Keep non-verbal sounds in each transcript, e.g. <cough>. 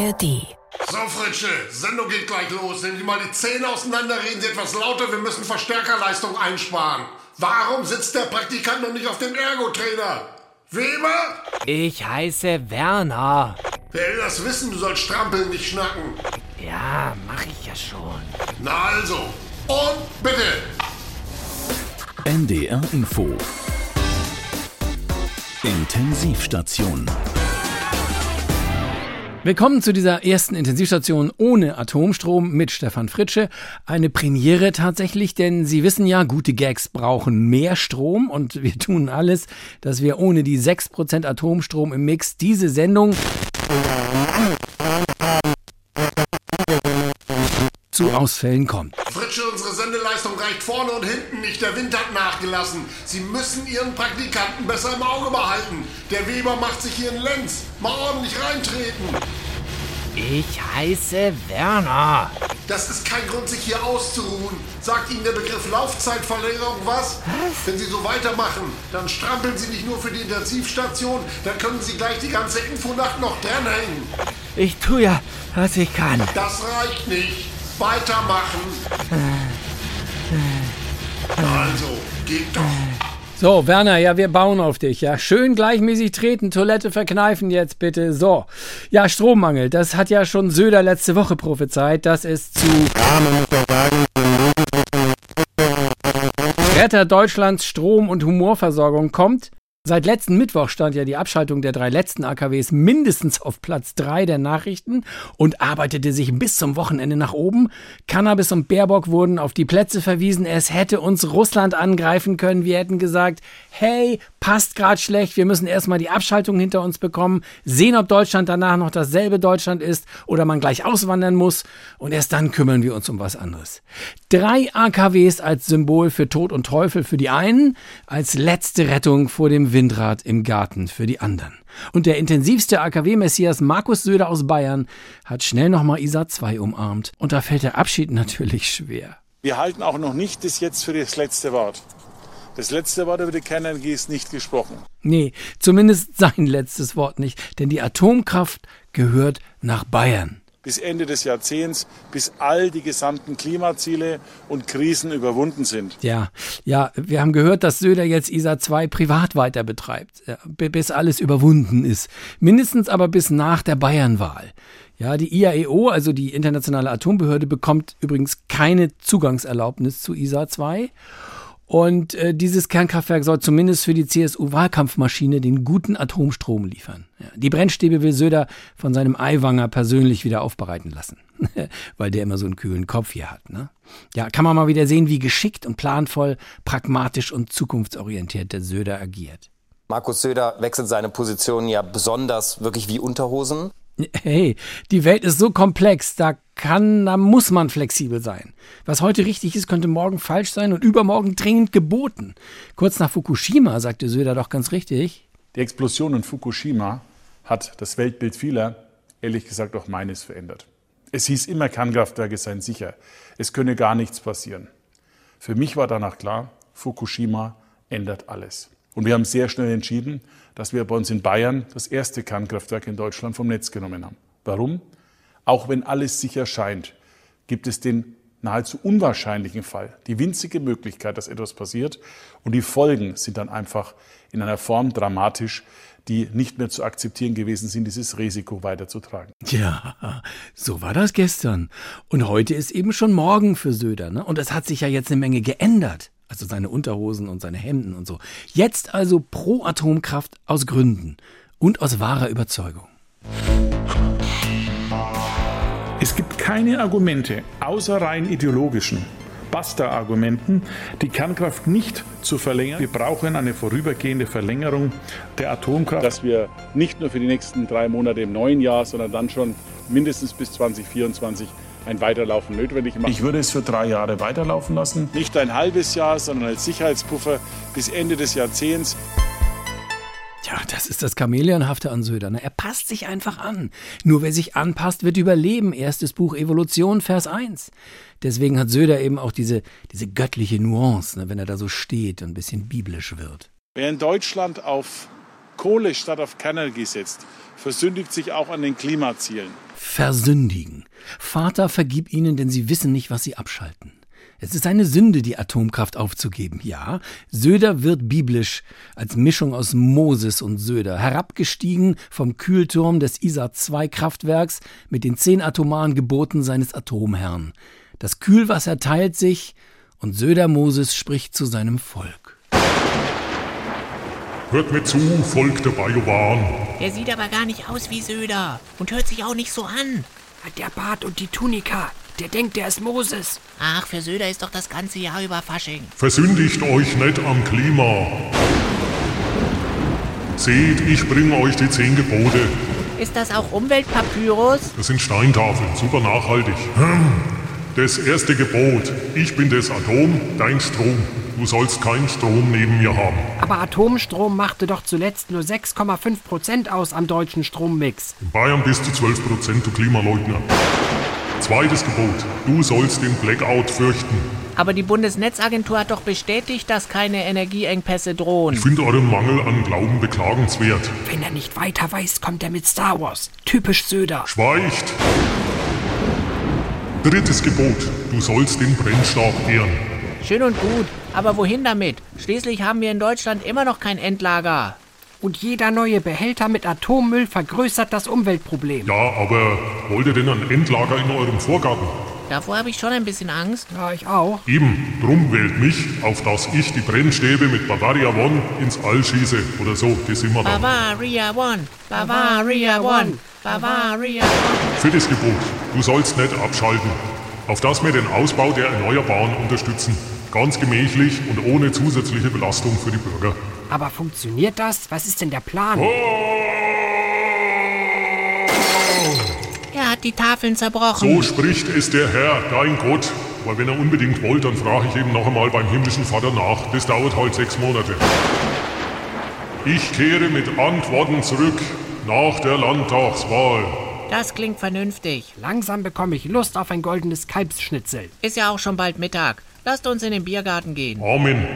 ARD. So, Fritsche, Sendung geht gleich los. Nehmen Sie mal die Zähne auseinander, reden Sie etwas lauter, wir müssen Verstärkerleistung einsparen. Warum sitzt der Praktikant noch nicht auf dem Ergotrainer? Weber? Ich heiße Werner. Wer will das wissen? Du sollst strampeln, nicht schnacken. Ja, mach ich ja schon. Na also. Und bitte. NDR Info. Intensivstation. Willkommen zu dieser ersten Intensivstation ohne Atomstrom mit Stefan Fritsche. Eine Premiere tatsächlich, denn Sie wissen ja, gute Gags brauchen mehr Strom und wir tun alles, dass wir ohne die 6% Atomstrom im Mix diese Sendung zu Ausfällen kommt. Fritsche, unsere Sendeleistung reicht vorne und hinten nicht. Der Wind hat nachgelassen. Sie müssen Ihren Praktikanten besser im Auge behalten. Der Weber macht sich hier einen Lenz. Mal ordentlich reintreten. Ich heiße Werner. Das ist kein Grund, sich hier auszuruhen. Sagt Ihnen der Begriff Laufzeitverlängerung was? Wenn Sie so weitermachen, dann strampeln Sie nicht nur für die Intensivstation, dann können Sie gleich die ganze Infonacht noch dranhängen. Ich tu ja, was ich kann. Das reicht nicht. Weitermachen. Also, geht doch. So, Werner, ja, wir bauen auf dich, ja. Schön gleichmäßig treten, Toilette verkneifen jetzt bitte. So. Ja, Strommangel, das hat ja schon Söder letzte Woche prophezeit, dass es zu Retter Deutschlands Strom- und Humorversorgung kommt. Seit letzten Mittwoch stand ja die Abschaltung der drei letzten AKWs mindestens auf Platz 3 der Nachrichten und arbeitete sich bis zum Wochenende nach oben. Cannabis und Baerbock wurden auf die Plätze verwiesen. Es hätte uns Russland angreifen können. Wir hätten gesagt, hey, passt gerade schlecht. Wir müssen erstmal die Abschaltung hinter uns bekommen, sehen, ob Deutschland danach noch dasselbe Deutschland ist oder man gleich auswandern muss. Und erst dann kümmern wir uns um was anderes. Drei AKWs als Symbol für Tod und Teufel für die einen, als letzte Rettung vor dem Windrad im Garten für die anderen. Und der intensivste AKW-Messias Markus Söder aus Bayern hat schnell nochmal ISA 2 umarmt. Und da fällt der Abschied natürlich schwer. Wir halten auch noch nicht das jetzt für das letzte Wort. Das letzte Wort über die Kernenergie ist nicht gesprochen. Nee, zumindest sein letztes Wort nicht. Denn die Atomkraft gehört nach Bayern bis Ende des Jahrzehnts, bis all die gesamten Klimaziele und Krisen überwunden sind. Ja, ja, wir haben gehört, dass Söder jetzt ISA 2 privat weiter betreibt, bis alles überwunden ist. Mindestens aber bis nach der Bayernwahl. Ja, die IAEO, also die Internationale Atombehörde, bekommt übrigens keine Zugangserlaubnis zu ISA 2. Und äh, dieses Kernkraftwerk soll zumindest für die CSU-Wahlkampfmaschine den guten Atomstrom liefern. Ja, die Brennstäbe will Söder von seinem Eiwanger persönlich wieder aufbereiten lassen, <laughs> weil der immer so einen kühlen Kopf hier hat. Ne? Ja, kann man mal wieder sehen, wie geschickt und planvoll, pragmatisch und zukunftsorientiert der Söder agiert. Markus Söder wechselt seine Position ja besonders wirklich wie Unterhosen. Hey, die Welt ist so komplex, da kann, da muss man flexibel sein. Was heute richtig ist, könnte morgen falsch sein und übermorgen dringend geboten. Kurz nach Fukushima sagte Söder doch ganz richtig. Die Explosion in Fukushima hat das Weltbild vieler, ehrlich gesagt auch meines, verändert. Es hieß immer, Kernkraftwerke seien sicher. Es könne gar nichts passieren. Für mich war danach klar, Fukushima ändert alles. Und wir haben sehr schnell entschieden, dass wir bei uns in Bayern das erste Kernkraftwerk in Deutschland vom Netz genommen haben. Warum? Auch wenn alles sicher scheint, gibt es den nahezu unwahrscheinlichen Fall, die winzige Möglichkeit, dass etwas passiert. Und die Folgen sind dann einfach in einer Form dramatisch, die nicht mehr zu akzeptieren gewesen sind, dieses Risiko weiterzutragen. Ja, so war das gestern. Und heute ist eben schon morgen für Söder. Ne? Und es hat sich ja jetzt eine Menge geändert. Also seine Unterhosen und seine Hemden und so. Jetzt also pro Atomkraft aus Gründen und aus wahrer Überzeugung. Keine Argumente außer rein ideologischen Basta-Argumenten, die Kernkraft nicht zu verlängern. Wir brauchen eine vorübergehende Verlängerung der Atomkraft. Dass wir nicht nur für die nächsten drei Monate im neuen Jahr, sondern dann schon mindestens bis 2024 ein Weiterlaufen notwendig machen. Ich würde es für drei Jahre weiterlaufen lassen. Nicht ein halbes Jahr, sondern als Sicherheitspuffer bis Ende des Jahrzehnts. Ja, das ist das Chamäleonhafte an Söder. Ne? Er passt sich einfach an. Nur wer sich anpasst, wird überleben. Erstes Buch Evolution, Vers 1. Deswegen hat Söder eben auch diese, diese göttliche Nuance, ne, wenn er da so steht und ein bisschen biblisch wird. Wer in Deutschland auf Kohle statt auf Kernenergie setzt, versündigt sich auch an den Klimazielen. Versündigen. Vater, vergib ihnen, denn sie wissen nicht, was sie abschalten. Es ist eine Sünde, die Atomkraft aufzugeben. Ja, Söder wird biblisch als Mischung aus Moses und Söder, herabgestiegen vom Kühlturm des ISA-2-Kraftwerks mit den zehn atomaren Geboten seines Atomherrn. Das Kühlwasser teilt sich und Söder Moses spricht zu seinem Volk. Hört mir zu, Volk der Bajowan. Der sieht aber gar nicht aus wie Söder und hört sich auch nicht so an. Der Bart und die Tunika. Der denkt, der ist Moses. Ach, für Söder ist doch das ganze Jahr über Fasching. Versündigt euch nicht am Klima. Seht, ich bringe euch die zehn Gebote. Ist das auch Umweltpapyrus? Das sind Steintafeln, super nachhaltig. Hm. Das erste Gebot. Ich bin das Atom, dein Strom. Du sollst keinen Strom neben mir haben. Aber Atomstrom machte doch zuletzt nur 6,5 Prozent aus am deutschen Strommix. In Bayern bis zu 12 Prozent, du Klimaleugner. Zweites Gebot. Du sollst den Blackout fürchten. Aber die Bundesnetzagentur hat doch bestätigt, dass keine Energieengpässe drohen. Ich finde euren Mangel an Glauben beklagenswert. Wenn er nicht weiter weiß, kommt er mit Star Wars. Typisch Söder. Schweigt! Drittes Gebot. Du sollst den Brennstab ehren. Schön und gut, aber wohin damit? Schließlich haben wir in Deutschland immer noch kein Endlager. Und jeder neue Behälter mit Atommüll vergrößert das Umweltproblem. Ja, aber wollt ihr denn ein Endlager in eurem Vorgarten? Davor habe ich schon ein bisschen Angst. Ja, ich auch. Eben, drum wählt mich, auf dass ich die Brennstäbe mit Bavaria One ins All schieße. Oder so, die sind wir dann. Bavaria One, Bavaria One, Bavaria One. Viertes Gebot. Du sollst nicht abschalten. Auf dass wir den Ausbau der Erneuerbaren unterstützen. Ganz gemächlich und ohne zusätzliche Belastung für die Bürger. Aber funktioniert das? Was ist denn der Plan? Er hat die Tafeln zerbrochen. So spricht es der Herr, dein Gott. Weil wenn er unbedingt wollt, dann frage ich eben noch einmal beim himmlischen Vater nach. Das dauert halt sechs Monate. Ich kehre mit Antworten zurück nach der Landtagswahl. Das klingt vernünftig. Langsam bekomme ich Lust auf ein goldenes Kalbsschnitzel. Ist ja auch schon bald Mittag. Lasst uns in den Biergarten gehen. Amen.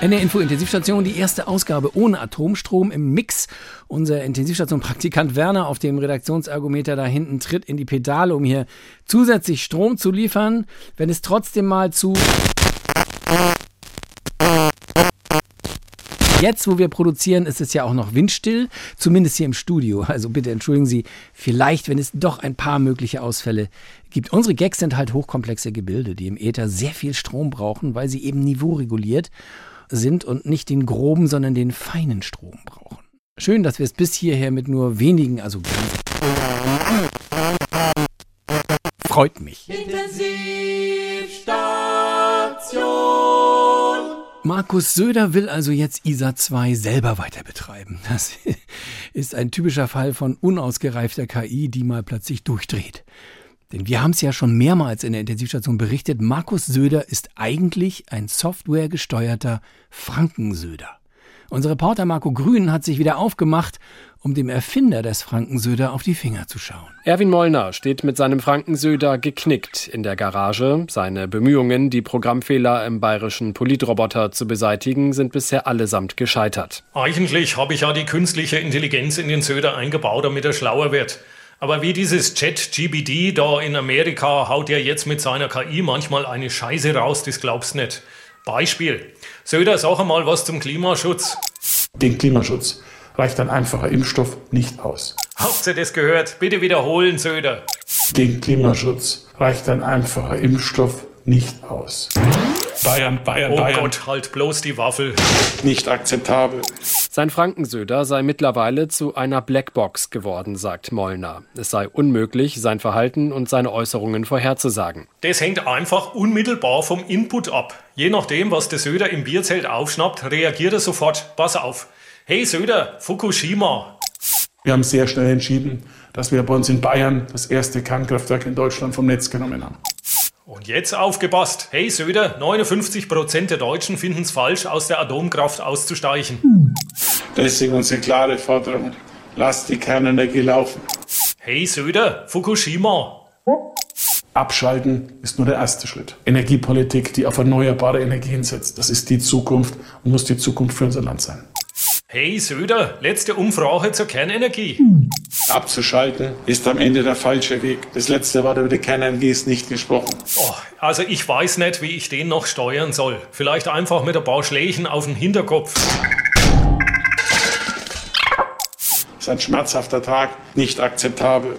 NR Info Intensivstation, die erste Ausgabe ohne Atomstrom im Mix. Unser Intensivstation-Praktikant Werner auf dem Redaktionsergometer da hinten tritt in die Pedale, um hier zusätzlich Strom zu liefern. Wenn es trotzdem mal zu Jetzt, wo wir produzieren, ist es ja auch noch windstill, zumindest hier im Studio. Also bitte entschuldigen Sie, vielleicht, wenn es doch ein paar mögliche Ausfälle gibt. Unsere Gags sind halt hochkomplexe Gebilde, die im Äther sehr viel Strom brauchen, weil sie eben niveaureguliert sind und nicht den groben, sondern den feinen Strom brauchen. Schön, dass wir es bis hierher mit nur wenigen, also freut mich. Markus Söder will also jetzt ISA 2 selber weiter betreiben. Das <laughs> ist ein typischer Fall von unausgereifter KI, die mal plötzlich durchdreht. Denn wir haben es ja schon mehrmals in der Intensivstation berichtet, Markus Söder ist eigentlich ein softwaregesteuerter Frankensöder. Unser Reporter Marco Grün hat sich wieder aufgemacht, um dem Erfinder des Frankensöder auf die Finger zu schauen. Erwin Mollner steht mit seinem Frankensöder geknickt in der Garage. Seine Bemühungen, die Programmfehler im bayerischen Politroboter zu beseitigen, sind bisher allesamt gescheitert. Eigentlich habe ich ja die künstliche Intelligenz in den Söder eingebaut, damit er schlauer wird. Aber wie dieses Chat-GBD da in Amerika haut er jetzt mit seiner KI manchmal eine Scheiße raus, das glaubst nicht. Beispiel. Söder, sag einmal was zum Klimaschutz. Den Klimaschutz reicht ein einfacher Impfstoff nicht aus. Habt ihr das gehört? Bitte wiederholen, Söder. Den Klimaschutz reicht ein einfacher Impfstoff nicht aus. Bayern, Bayern, Oh Bayern. Gott, halt bloß die Waffel. Nicht akzeptabel. Sein Frankensöder sei mittlerweile zu einer Blackbox geworden, sagt Mollner. Es sei unmöglich, sein Verhalten und seine Äußerungen vorherzusagen. Das hängt einfach unmittelbar vom Input ab. Je nachdem, was der Söder im Bierzelt aufschnappt, reagiert er sofort. Pass auf. Hey Söder, Fukushima. Wir haben sehr schnell entschieden, dass wir bei uns in Bayern das erste Kernkraftwerk in Deutschland vom Netz genommen haben. Und jetzt aufgepasst. Hey Söder, 59% der Deutschen finden es falsch, aus der Atomkraft auszusteigen. Deswegen unsere klare Forderung. Lasst die Kernenergie laufen. Hey Söder, Fukushima. Abschalten ist nur der erste Schritt. Energiepolitik, die auf erneuerbare Energien setzt, das ist die Zukunft und muss die Zukunft für unser Land sein. Hey Söder, letzte Umfrage zur Kernenergie. Abzuschalten ist am Ende der falsche Weg. Das letzte Wort über die Kernenergie ist nicht gesprochen. Oh, also ich weiß nicht, wie ich den noch steuern soll. Vielleicht einfach mit ein paar Schlägen auf den Hinterkopf. Das ist ein schmerzhafter Tag, nicht akzeptabel.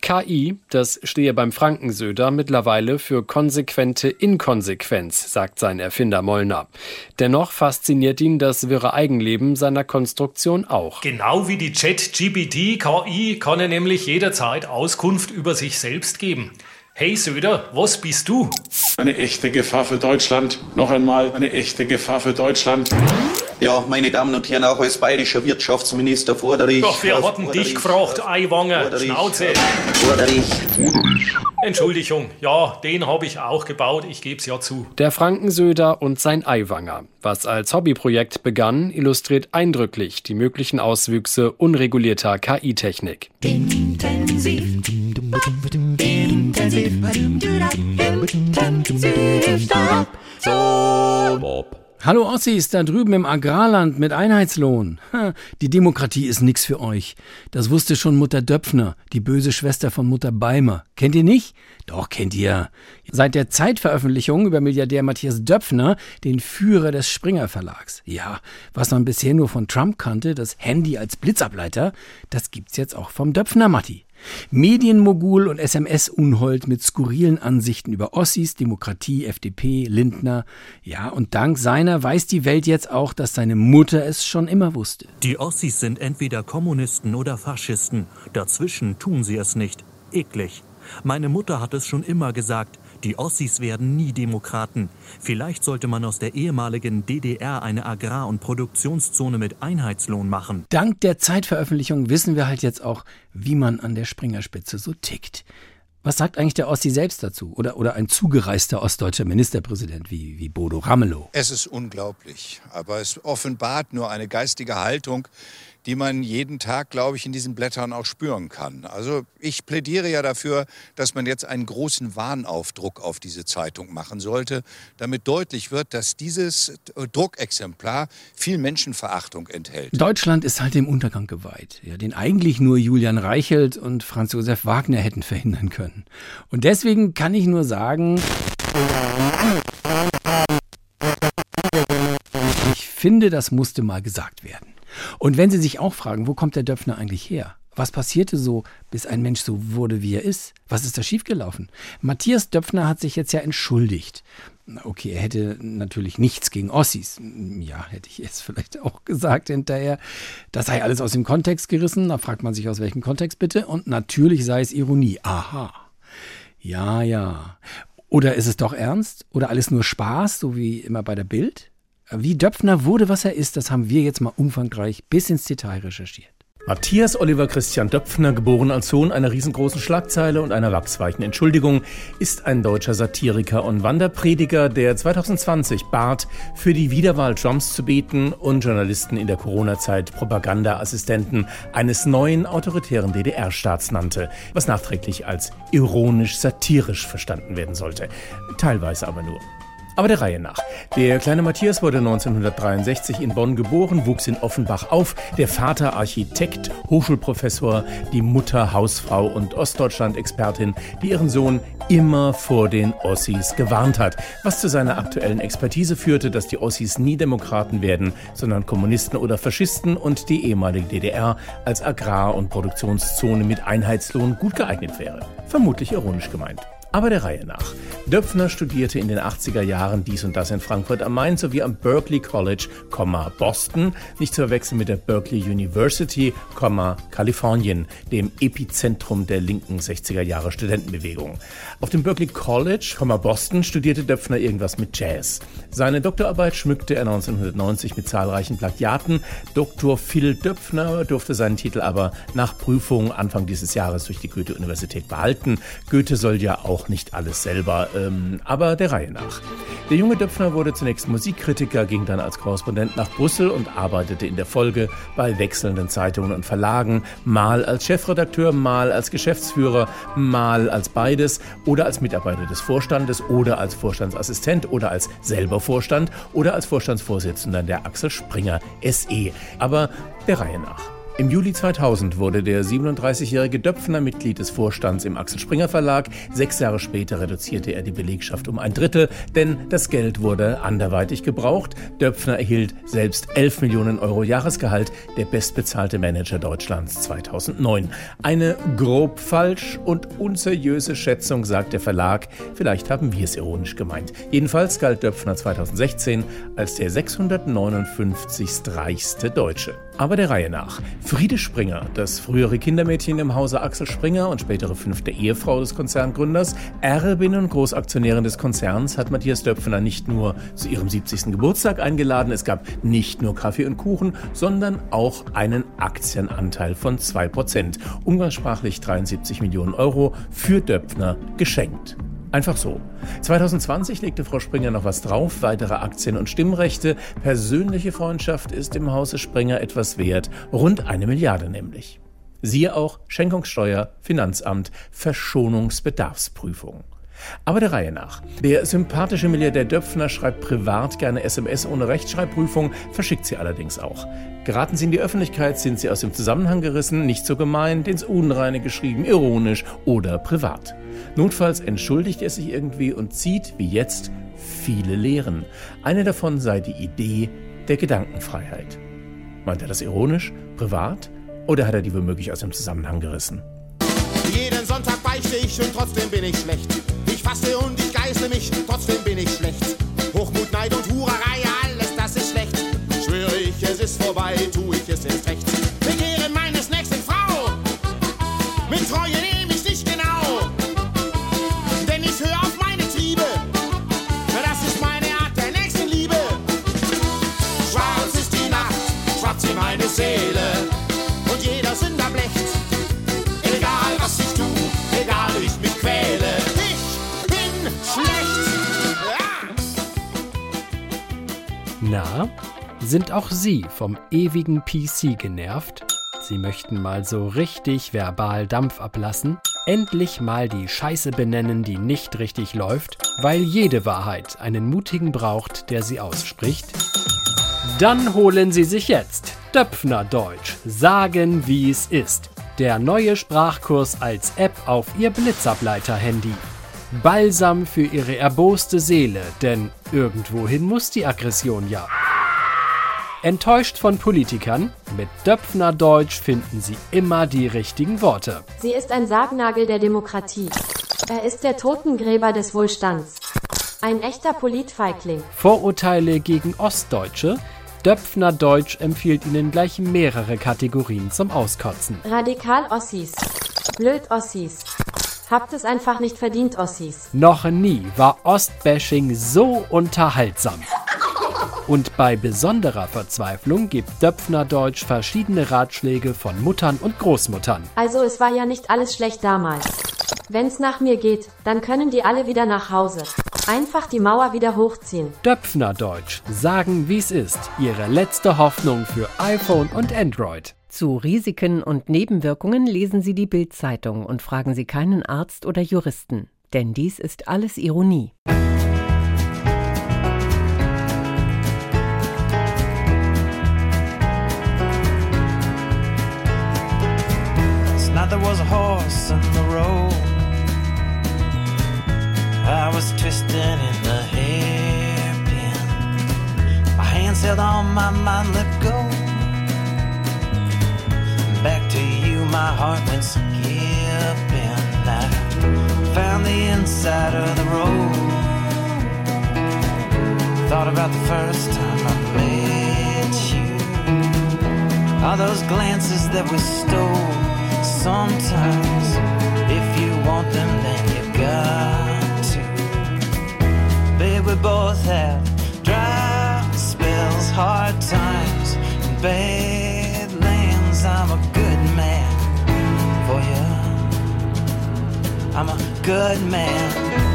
KI, das stehe beim Frankensöder mittlerweile für konsequente Inkonsequenz, sagt sein Erfinder Mollner. Dennoch fasziniert ihn das wirre Eigenleben seiner Konstruktion auch. Genau wie die Chat-GPT KI kann er nämlich jederzeit Auskunft über sich selbst geben. Hey Söder, was bist du? Eine echte Gefahr für Deutschland. Noch einmal eine echte Gefahr für Deutschland. Ja, meine Damen und Herren, auch als bayerischer Wirtschaftsminister fordere ich. Doch, wir hatten dich ich, gefragt, Eiwanger, Schnauze. Fordere ich. Entschuldigung, ja, den habe ich auch gebaut, ich gebe es ja zu. Der Frankensöder und sein Eiwanger. Was als Hobbyprojekt begann, illustriert eindrücklich die möglichen Auswüchse unregulierter KI-Technik. Intensiv. Intensiv. Intensivstab. So. Hallo Ossis, da drüben im Agrarland mit Einheitslohn. Die Demokratie ist nix für euch. Das wusste schon Mutter Döpfner, die böse Schwester von Mutter Beimer. Kennt ihr nicht? Doch, kennt ihr. Seit der Zeitveröffentlichung über Milliardär Matthias Döpfner, den Führer des Springer Verlags. Ja, was man bisher nur von Trump kannte, das Handy als Blitzableiter, das gibt's jetzt auch vom Döpfner Matti. Medienmogul und SMS-Unhold mit skurrilen Ansichten über Ossis, Demokratie, FDP, Lindner. Ja, und dank seiner weiß die Welt jetzt auch, dass seine Mutter es schon immer wusste. Die Ossis sind entweder Kommunisten oder Faschisten. Dazwischen tun sie es nicht. Eklig. Meine Mutter hat es schon immer gesagt. Die Ossis werden nie Demokraten. Vielleicht sollte man aus der ehemaligen DDR eine Agrar- und Produktionszone mit Einheitslohn machen. Dank der Zeitveröffentlichung wissen wir halt jetzt auch, wie man an der Springerspitze so tickt. Was sagt eigentlich der Ossi selbst dazu? Oder, oder ein zugereister ostdeutscher Ministerpräsident wie, wie Bodo Ramelow? Es ist unglaublich, aber es offenbart nur eine geistige Haltung, die man jeden Tag, glaube ich, in diesen Blättern auch spüren kann. Also ich plädiere ja dafür, dass man jetzt einen großen Warnaufdruck auf diese Zeitung machen sollte, damit deutlich wird, dass dieses Druckexemplar viel Menschenverachtung enthält. Deutschland ist halt dem Untergang geweiht, ja, den eigentlich nur Julian Reichelt und Franz Josef Wagner hätten verhindern können. Und deswegen kann ich nur sagen, ich finde, das musste mal gesagt werden. Und wenn Sie sich auch fragen, wo kommt der Döpfner eigentlich her? Was passierte so, bis ein Mensch so wurde, wie er ist? Was ist da schiefgelaufen? Matthias Döpfner hat sich jetzt ja entschuldigt. Okay, er hätte natürlich nichts gegen Ossis. Ja, hätte ich jetzt <laughs> vielleicht auch gesagt hinterher. Das sei alles aus dem Kontext gerissen. Da fragt man sich, aus welchem Kontext bitte. Und natürlich sei es Ironie. Aha. Ja, ja. Oder ist es doch ernst? Oder alles nur Spaß, so wie immer bei der Bild? Wie Döpfner wurde, was er ist, das haben wir jetzt mal umfangreich bis ins Detail recherchiert. Matthias Oliver Christian Döpfner, geboren als Sohn einer riesengroßen Schlagzeile und einer wachsweichen Entschuldigung, ist ein deutscher Satiriker und Wanderprediger, der 2020 bat, für die Wiederwahl Trumps zu beten und Journalisten in der Corona-Zeit Propagandaassistenten eines neuen autoritären DDR-Staats nannte, was nachträglich als ironisch-satirisch verstanden werden sollte. Teilweise aber nur. Aber der Reihe nach. Der kleine Matthias wurde 1963 in Bonn geboren, wuchs in Offenbach auf. Der Vater Architekt, Hochschulprofessor, die Mutter Hausfrau und Ostdeutschland-Expertin, die ihren Sohn immer vor den Ossis gewarnt hat. Was zu seiner aktuellen Expertise führte, dass die Ossis nie Demokraten werden, sondern Kommunisten oder Faschisten und die ehemalige DDR als Agrar- und Produktionszone mit Einheitslohn gut geeignet wäre. Vermutlich ironisch gemeint. Aber der Reihe nach. Döpfner studierte in den 80er Jahren dies und das in Frankfurt am Main sowie am Berkeley College, Boston, nicht zu verwechseln mit der Berkeley University, Kalifornien, dem Epizentrum der linken 60er Jahre Studentenbewegung. Auf dem Berkeley College, Boston, studierte Döpfner irgendwas mit Jazz. Seine Doktorarbeit schmückte er 1990 mit zahlreichen Plagiaten. Dr. Phil Döpfner durfte seinen Titel aber nach Prüfung Anfang dieses Jahres durch die Goethe-Universität behalten. Goethe soll ja auch auch nicht alles selber, ähm, aber der Reihe nach. Der junge Döpfner wurde zunächst Musikkritiker, ging dann als Korrespondent nach Brüssel und arbeitete in der Folge bei wechselnden Zeitungen und Verlagen, mal als Chefredakteur, mal als Geschäftsführer, mal als beides oder als Mitarbeiter des Vorstandes oder als Vorstandsassistent oder als selber Vorstand oder als Vorstandsvorsitzender der Axel Springer SE. Aber der Reihe nach. Im Juli 2000 wurde der 37-jährige Döpfner Mitglied des Vorstands im Axel Springer Verlag. Sechs Jahre später reduzierte er die Belegschaft um ein Drittel, denn das Geld wurde anderweitig gebraucht. Döpfner erhielt selbst 11 Millionen Euro Jahresgehalt, der bestbezahlte Manager Deutschlands 2009. Eine grob falsch und unseriöse Schätzung, sagt der Verlag. Vielleicht haben wir es ironisch gemeint. Jedenfalls galt Döpfner 2016 als der 659. reichste Deutsche. Aber der Reihe nach. Friede Springer, das frühere Kindermädchen im Hause Axel Springer und spätere fünfte Ehefrau des Konzerngründers, Erbin und Großaktionärin des Konzerns, hat Matthias Döpfner nicht nur zu ihrem 70. Geburtstag eingeladen. Es gab nicht nur Kaffee und Kuchen, sondern auch einen Aktienanteil von 2%. Umgangssprachlich 73 Millionen Euro für Döpfner geschenkt. Einfach so. 2020 legte Frau Springer noch was drauf, weitere Aktien und Stimmrechte. Persönliche Freundschaft ist im Hause Springer etwas wert, rund eine Milliarde nämlich. Siehe auch Schenkungssteuer, Finanzamt, Verschonungsbedarfsprüfung. Aber der Reihe nach. Der sympathische Milliardär Döpfner schreibt privat gerne SMS ohne Rechtschreibprüfung, verschickt sie allerdings auch. Geraten sie in die Öffentlichkeit, sind sie aus dem Zusammenhang gerissen, nicht so gemeint, ins Unreine geschrieben, ironisch oder privat. Notfalls entschuldigt er sich irgendwie und zieht, wie jetzt, viele Lehren. Eine davon sei die Idee der Gedankenfreiheit. Meint er das ironisch, privat oder hat er die womöglich aus dem Zusammenhang gerissen? Jeden Sonntag beichte ich und trotzdem bin ich schlecht. Ich faste und ich geißle mich, trotzdem bin ich schlecht. Hochmut, Neid und Hurerei, alles das ist schlecht. Schwöre ich, es ist vorbei, tu ich Na, sind auch Sie vom ewigen PC genervt? Sie möchten mal so richtig verbal Dampf ablassen? Endlich mal die Scheiße benennen, die nicht richtig läuft, weil jede Wahrheit einen Mutigen braucht, der sie ausspricht? Dann holen Sie sich jetzt Döpfner Deutsch. Sagen, wie es ist. Der neue Sprachkurs als App auf Ihr Blitzableiter-Handy. Balsam für Ihre erboste Seele, denn irgendwohin muss die Aggression ja. Enttäuscht von Politikern? Mit Döpfner Deutsch finden Sie immer die richtigen Worte. Sie ist ein Sargnagel der Demokratie. Er ist der Totengräber des Wohlstands. Ein echter Politfeigling. Vorurteile gegen Ostdeutsche? Döpfner Deutsch empfiehlt Ihnen gleich mehrere Kategorien zum Auskotzen. Radikal-Ossis. Blöd-Ossis. Habt es einfach nicht verdient, Ossis. Noch nie war Ostbashing so unterhaltsam. Und bei besonderer Verzweiflung gibt Döpfner Deutsch verschiedene Ratschläge von Muttern und Großmuttern. Also es war ja nicht alles schlecht damals. Wenn's nach mir geht, dann können die alle wieder nach Hause. Einfach die Mauer wieder hochziehen. Döpfner Deutsch, sagen wie's ist. Ihre letzte Hoffnung für iPhone und Android. Zu Risiken und Nebenwirkungen lesen Sie die Bild-Zeitung und fragen Sie keinen Arzt oder Juristen. Denn dies ist alles Ironie. There was a horse in the road. I was twisting in the hairpin. My hands held on, my mind let my heart went skipping. I found the inside of the road. Thought about the first time I met you. All those glances that we stole. Sometimes, if you want them, then you got to. Babe, we both have dry spells, hard times, and bad I'm a good man.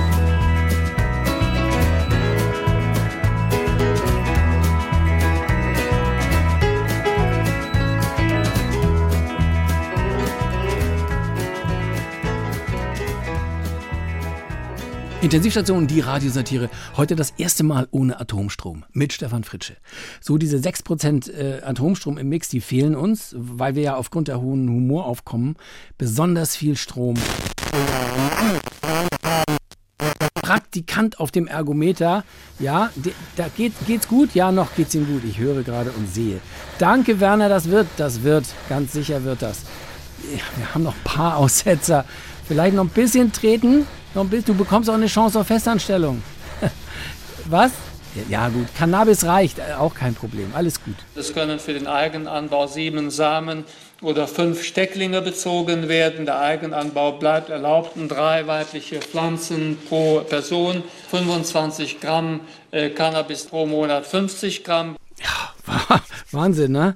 Intensivstation, die Radiosatire. Heute das erste Mal ohne Atomstrom mit Stefan Fritsche. So diese 6% äh, Atomstrom im Mix, die fehlen uns, weil wir ja aufgrund der hohen Humoraufkommen besonders viel Strom. Praktikant auf dem Ergometer. Ja, da geht, geht's gut? Ja, noch geht's ihm gut. Ich höre gerade und sehe. Danke, Werner, das wird, das wird. Ganz sicher wird das. Wir haben noch ein paar Aussetzer. Vielleicht noch ein bisschen treten. Noch ein bisschen. Du bekommst auch eine Chance auf Festanstellung. <laughs> Was? Ja, gut. Cannabis reicht. äh, Auch kein Problem. Alles gut. Es können für den Eigenanbau sieben Samen oder fünf Stecklinge bezogen werden. Der Eigenanbau bleibt erlaubt und drei weibliche Pflanzen pro Person. 25 Gramm äh, Cannabis pro Monat, 50 Gramm. <laughs> Wahnsinn, ne?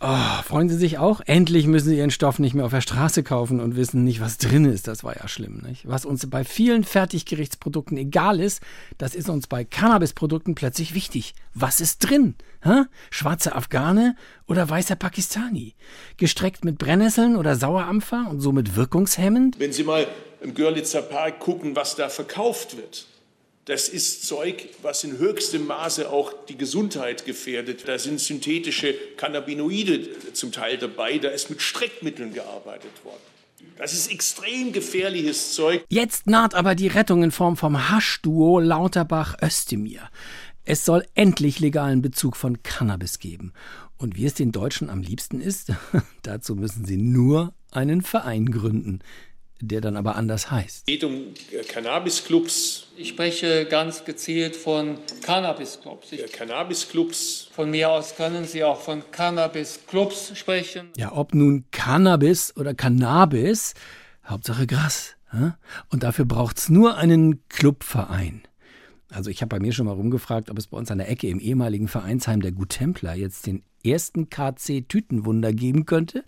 Oh, freuen Sie sich auch? Endlich müssen Sie Ihren Stoff nicht mehr auf der Straße kaufen und wissen nicht, was drin ist. Das war ja schlimm, nicht? Was uns bei vielen Fertiggerichtsprodukten egal ist, das ist uns bei Cannabisprodukten plötzlich wichtig. Was ist drin? Hä? Schwarze Afghane oder weißer Pakistani? Gestreckt mit Brennnesseln oder Sauerampfer und somit wirkungshemmend? Wenn Sie mal im Görlitzer Park gucken, was da verkauft wird, das ist Zeug, was in höchstem Maße auch die Gesundheit gefährdet. Da sind synthetische Cannabinoide zum Teil dabei, da ist mit Streckmitteln gearbeitet worden. Das ist extrem gefährliches Zeug. Jetzt naht aber die Rettung in Form vom Haschduo Lauterbach-Özdemir. Es soll endlich legalen Bezug von Cannabis geben. Und wie es den Deutschen am liebsten ist, <laughs> dazu müssen sie nur einen Verein gründen, der dann aber anders heißt. Es geht um äh, Cannabisclubs. Ich spreche ganz gezielt von Cannabis-Clubs. Ich- Cannabisclubs. Von mir aus können Sie auch von Cannabis-Clubs sprechen. Ja, ob nun Cannabis oder Cannabis, Hauptsache Gras. Und dafür braucht's nur einen Clubverein. Also ich habe bei mir schon mal rumgefragt, ob es bei uns an der Ecke im ehemaligen Vereinsheim der Guttempler jetzt den ersten KC-Tütenwunder geben könnte.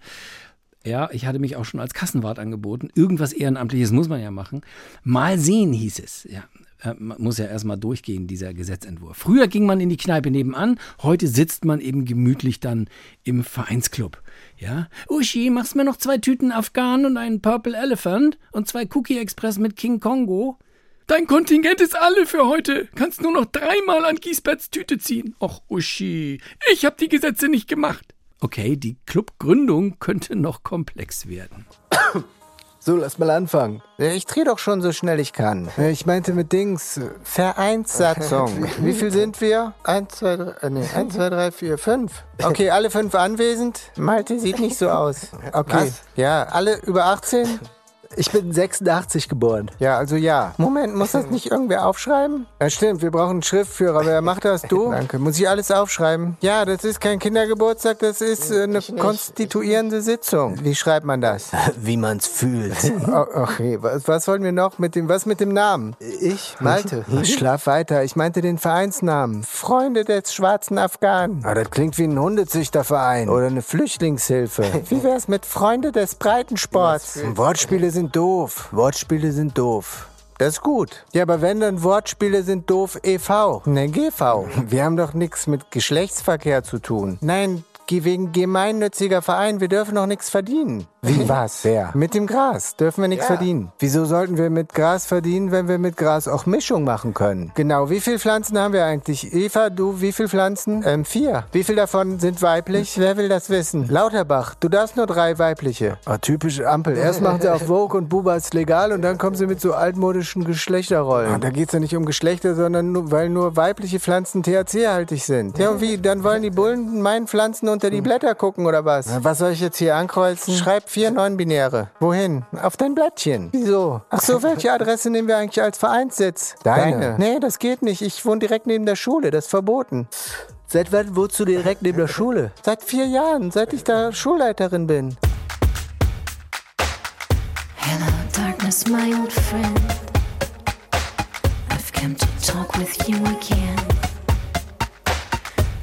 Ja, ich hatte mich auch schon als Kassenwart angeboten. Irgendwas Ehrenamtliches muss man ja machen. Mal sehen, hieß es. Ja, äh, man muss ja erstmal durchgehen, dieser Gesetzentwurf. Früher ging man in die Kneipe nebenan, heute sitzt man eben gemütlich dann im Vereinsclub. Ja, Uschi, machst mir noch zwei Tüten Afghan und einen Purple Elephant und zwei Cookie Express mit King Kongo? Dein Kontingent ist alle für heute. Kannst nur noch dreimal an Giesberts Tüte ziehen. Och, Uschi, ich hab die Gesetze nicht gemacht. Okay, die Clubgründung könnte noch komplex werden. <coughs> So, lass mal anfangen. Ich drehe doch schon so schnell ich kann. Ich meinte mit Dings, Vereinssatzung. <laughs> Wie viel sind wir? Eins, zwei, drei, äh, nee, eins, zwei, drei, vier, fünf. Okay, alle fünf anwesend? Malte sieht nicht so aus. Okay, Was? ja, alle über 18? Ich bin 86 geboren. Ja, also ja. Moment, muss das nicht irgendwer aufschreiben? Ja, stimmt, wir brauchen einen Schriftführer. Wer macht das? Du? <laughs> Danke. Muss ich alles aufschreiben? Ja, das ist kein Kindergeburtstag, das ist äh, eine konstituierende Sitzung. Wie schreibt man das? <laughs> Wie man's fühlt. <laughs> O- Okay, was, was wollen wir noch mit dem, was mit dem Namen? Ich? Malte, schlaf weiter. Ich meinte den Vereinsnamen. Freunde des schwarzen Afghanen. Ah, das klingt wie ein Hundezüchterverein. Oder eine Flüchtlingshilfe. Wie wär's mit Freunde des Breitensports? Wortspiele sind doof. Wortspiele sind doof. Das ist gut. Ja, aber wenn dann Wortspiele sind doof e.V. Ne, GV. Wir haben doch nichts mit Geschlechtsverkehr zu tun. Nein, wegen gemeinnütziger Verein, wir dürfen doch nichts verdienen. Wie was? Wer? Mit dem Gras dürfen wir nichts Ja. verdienen. Wieso sollten wir mit Gras verdienen, wenn wir mit Gras auch Mischung machen können? Genau, wie viele Pflanzen haben wir eigentlich? Eva, du, wie viele Pflanzen? Ähm, vier. Wie viele davon sind weiblich? Wer will das wissen? Lauterbach, du darfst nur drei weibliche. Ah, typische Ampel. Erst <laughs> machen sie auf Vogue und Buba ist legal und dann kommen sie mit so altmodischen Geschlechterrollen. Ah, da geht's ja nicht um Geschlechter, sondern nur, weil nur weibliche Pflanzen THC-haltig sind. Ja, und wie? Dann wollen die Bullen meinen Pflanzen unter die Blätter gucken oder was? Na, was soll ich jetzt hier ankreuzen? Schreib vier Neunbinäre. Wohin? Auf dein Blättchen. Wieso? Ach so, welche Adresse nehmen wir eigentlich als Vereinssitz? Deine. Nee, das geht nicht. Ich wohne direkt neben der Schule. Das ist verboten. Seit wann wohnst du direkt neben der Schule? Seit vier Jahren, seit ich da Schulleiterin bin. Hello, darkness, my old friend. I've come to talk with you again.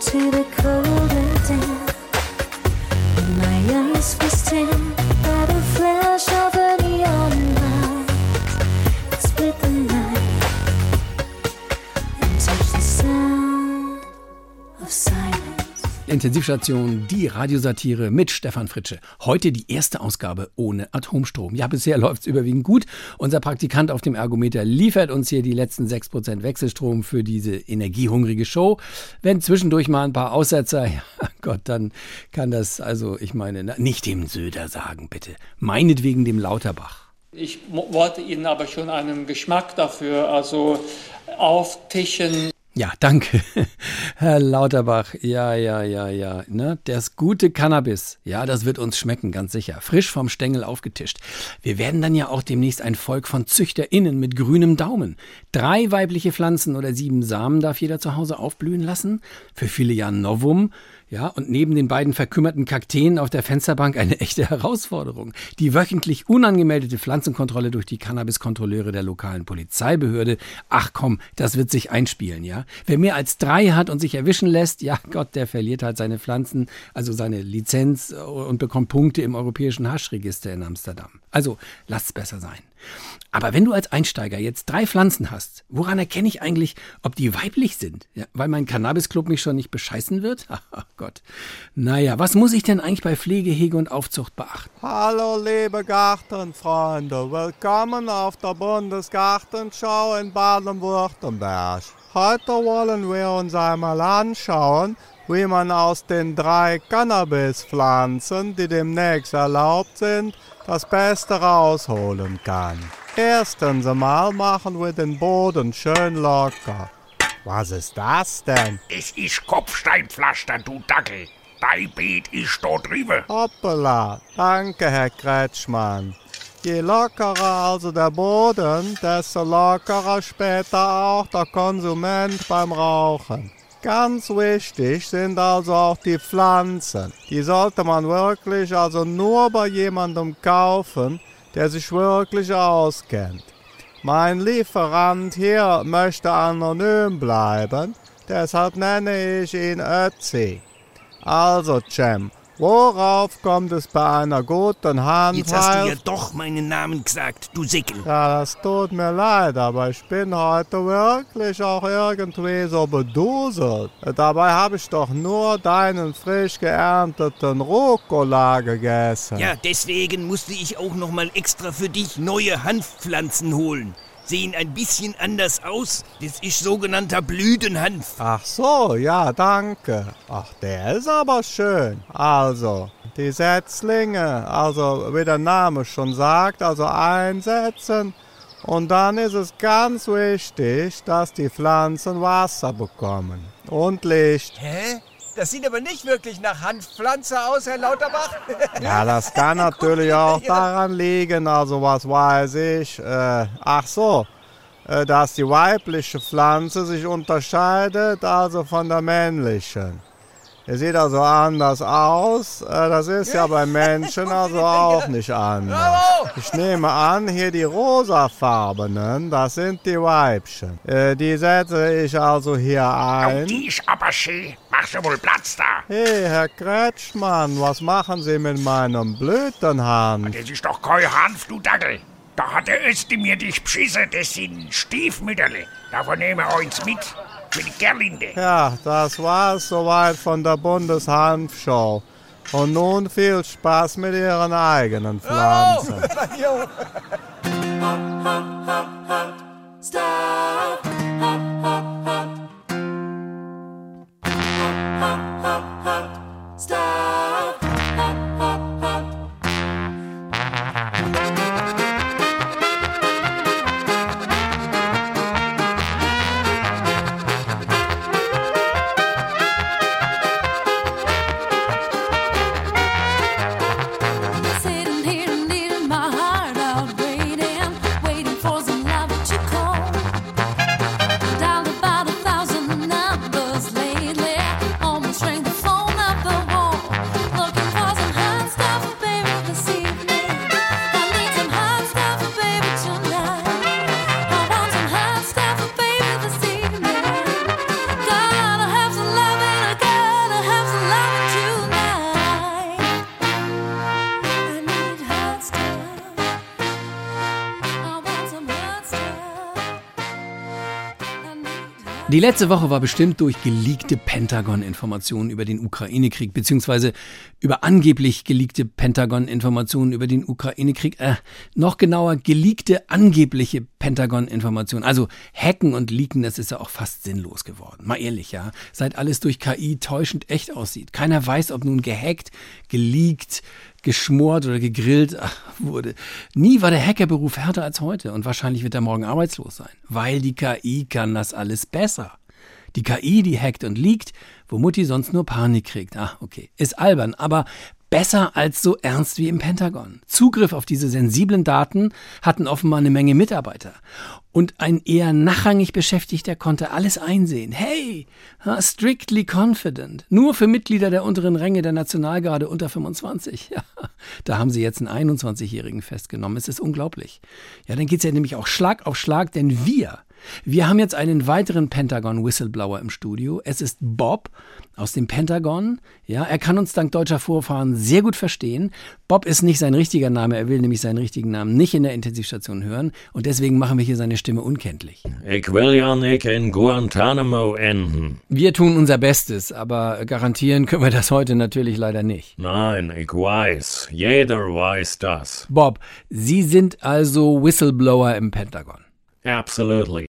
To the cold and my eyes were Intensivstation, die Radiosatire mit Stefan Fritsche. Heute die erste Ausgabe ohne Atomstrom. Ja, bisher <laughs> läuft es überwiegend gut. Unser Praktikant auf dem Ergometer liefert uns hier die letzten 6% Wechselstrom für diese energiehungrige Show. Wenn zwischendurch mal ein paar Aussetzer, <laughs> ja Gott, dann kann das, also ich meine, nicht dem Söder sagen, bitte. Meinetwegen dem Lauterbach. Ich wollte Ihnen aber schon einen Geschmack dafür, also auftischen. Ja, danke, <laughs> Herr Lauterbach. Ja, ja, ja, ja. Ne? Das gute Cannabis, ja, das wird uns schmecken, ganz sicher. Frisch vom Stängel aufgetischt. Wir werden dann ja auch demnächst ein Volk von ZüchterInnen mit grünem Daumen. Drei weibliche Pflanzen oder sieben Samen darf jeder zu Hause aufblühen lassen. Für viele ja Novum. Ja, und neben den beiden verkümmerten Kakteen auf der Fensterbank eine echte Herausforderung. Die wöchentlich unangemeldete Pflanzenkontrolle durch die Cannabiskontrolleure der lokalen Polizeibehörde. Ach komm, das wird sich einspielen, ja. Wer mehr als drei hat und sich erwischen lässt, ja <laughs> Gott, der verliert halt seine Pflanzen, also seine Lizenz äh, und bekommt Punkte im europäischen Haschregister in Amsterdam. Also lasst's besser sein. Aber wenn du als Einsteiger jetzt drei Pflanzen hast, woran erkenne ich eigentlich, ob die weiblich sind? Ja, weil mein Cannabisclub mich schon nicht bescheißen wird? Ach <laughs> Gott. Naja, was muss ich denn eigentlich bei Pflege, Hege und Aufzucht beachten? Hallo liebe Gartenfreunde, willkommen auf der Bundesgartenschau in Baden-Württemberg. Heute wollen wir uns einmal anschauen, wie man aus den drei Cannabispflanzen, die demnächst erlaubt sind, das Beste rausholen kann. Erstens einmal machen wir den Boden schön locker. Was ist das denn? Es ist Kopfsteinpflaster, du Dackel. Dein Beet ist da drüben. Hoppala, danke Herr Kretschmann. Je lockerer also der Boden, desto lockerer später auch der Konsument beim Rauchen. Ganz wichtig sind also auch die Pflanzen. Die sollte man wirklich also nur bei jemandem kaufen, der sich wirklich auskennt. Mein Lieferant hier möchte anonym bleiben, deshalb nenne ich ihn Ötzi. Also, Cem, worauf kommt es bei einer guten Hand? Jetzt hast du ja doch meinen Namen gesagt, du Sickel. Ja, das tut mir leid, aber ich bin heute wirklich auch irgendwie so beduselt. Dabei habe ich doch nur deinen frisch geernteten Rucola gegessen. Ja, deswegen musste ich auch noch mal extra für dich neue Hanfpflanzen holen. Sehen ein bisschen anders aus. Das ist sogenannter Blütenhanf. Ach so, ja, danke. Ach, der ist aber schön. Also, die Setzlinge, also wie der Name schon sagt, also einsetzen. Und dann ist es ganz wichtig, dass die Pflanzen Wasser bekommen. Und Licht. Hä? Das sieht aber nicht wirklich nach Hanfpflanze aus, Herr Lauterbach. <laughs> Ja, das kann <laughs> natürlich auch daran liegen, also was weiß ich. Äh, ach so, äh, dass die weibliche Pflanze sich unterscheidet also von der männlichen. Er sieht also anders aus. Äh, das ist ja bei Menschen also auch nicht anders. Ich nehme an, hier die rosafarbenen, das sind die Weibchen. Äh, Die setze ich also hier ein. Die ist aber schön. Mach schon wohl Platz da. Hey, Herr Kretschmann, was machen Sie mit meinem Blütenhand? Das ist doch kein Hanf, du Dackel. Da hat der Öste mir dich beschissen. Das sind Stiefmütterle. Davon nehmen wir uns mit. Die Gerlinde. Ja, das war's soweit von der Bundeshanfshow. Und nun viel Spaß mit Ihren eigenen Pflanzen. <laughs> Stop. <laughs> Die letzte Woche war bestimmt durch geleakte Pentagon-Informationen über den Ukraine-Krieg, beziehungsweise über angeblich geleakte Pentagon-Informationen über den Ukraine-Krieg, äh, noch genauer geleakte angebliche Pentagon-Informationen. Also hacken und leaken, das ist ja auch fast sinnlos geworden. Mal ehrlich, ja. Seit alles durch KI täuschend echt aussieht. Keiner weiß, ob nun gehackt, geleakt, geschmort oder gegrillt <laughs> wurde. Nie war der Hackerberuf härter als heute und wahrscheinlich wird er morgen arbeitslos sein, weil die KI kann das alles besser. Die KI, die hackt und liegt, wo Mutti sonst nur Panik kriegt. Ah, okay. Ist albern, aber besser als so ernst wie im Pentagon. Zugriff auf diese sensiblen Daten hatten offenbar eine Menge Mitarbeiter. Und ein eher nachrangig Beschäftigter konnte alles einsehen. Hey, strictly confident. Nur für Mitglieder der unteren Ränge der Nationalgarde unter 25. <laughs> Ja, da haben sie jetzt einen 21-Jährigen festgenommen. Es ist unglaublich. Ja, dann geht's ja nämlich auch Schlag auf Schlag, denn wir, wir haben jetzt einen weiteren Pentagon-Whistleblower im Studio. Es ist Bob aus dem Pentagon. Ja, er kann uns dank deutscher Vorfahren sehr gut verstehen. Bob ist nicht sein richtiger Name. Er will nämlich seinen richtigen Namen nicht in der Intensivstation hören. Und deswegen machen wir hier seine Stimme unkenntlich. Ich will ja nicht in Guantanamo enden. Wir tun unser Bestes, aber garantieren können wir das heute natürlich leider nicht. Nein, ich weiß. Jeder weiß das. Bob, Sie sind also Whistleblower im Pentagon. Absolutely.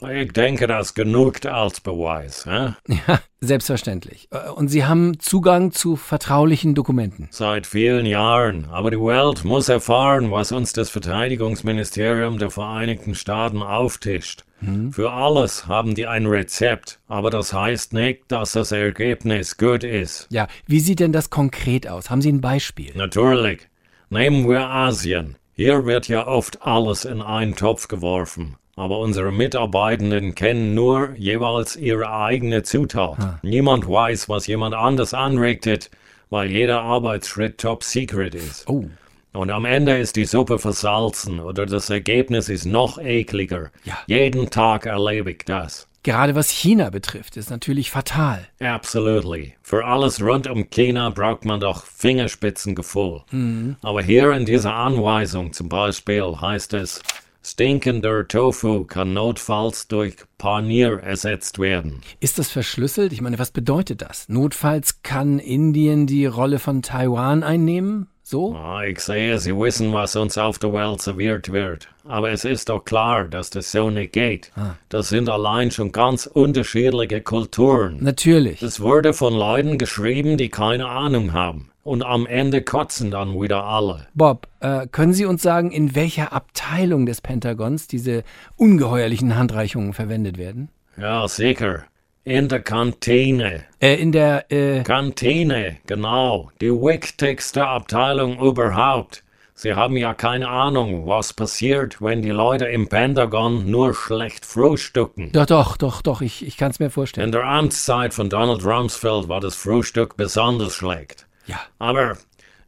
Ich denke, das genügt als Beweis. Hä? Ja, selbstverständlich. Und Sie haben Zugang zu vertraulichen Dokumenten. Seit vielen Jahren. Aber die Welt muss erfahren, was uns das Verteidigungsministerium der Vereinigten Staaten auftischt. Hm? Für alles haben die ein Rezept, aber das heißt nicht, dass das Ergebnis gut ist. Ja, wie sieht denn das konkret aus? Haben Sie ein Beispiel? Natürlich. Nehmen wir Asien. Hier wird ja oft alles in einen Topf geworfen. Aber unsere Mitarbeitenden kennen nur jeweils ihre eigene Zutat. Niemand weiß, was jemand anders anrichtet, weil jeder Arbeitsschritt top secret ist. Oh. Und am Ende ist die Suppe versalzen oder das Ergebnis ist noch ekliger. Ja. Jeden Tag erlebe ich das. Gerade was China betrifft, ist natürlich fatal. Absolutely. Für alles rund um China braucht man doch Fingerspitzengefühl. Mhm. Aber hier in dieser Anweisung zum Beispiel heißt es, stinkender Tofu kann notfalls durch Panier ersetzt werden. Ist das verschlüsselt? Ich meine, was bedeutet das? Notfalls kann Indien die Rolle von Taiwan einnehmen? So? Ah, ich sehe, Sie wissen, was uns auf der Welt serviert wird. Aber es ist doch klar, dass das so nicht geht. Ah. Das sind allein schon ganz unterschiedliche Kulturen. Natürlich. Es wurde von Leuten geschrieben, die keine Ahnung haben. Und am Ende kotzen dann wieder alle. Bob, äh, können Sie uns sagen, in welcher Abteilung des Pentagons diese ungeheuerlichen Handreichungen verwendet werden? Ja, sicher. In der Kantine. Äh, in der, äh. Kantine, genau. Die wichtigste Abteilung überhaupt. Sie haben ja keine Ahnung, was passiert, wenn die Leute im Pentagon nur schlecht frühstücken. Doch, doch, doch, doch, ich, ich kann es mir vorstellen. In der Amtszeit von Donald Rumsfeld war das Frühstück besonders schlecht. Ja. Aber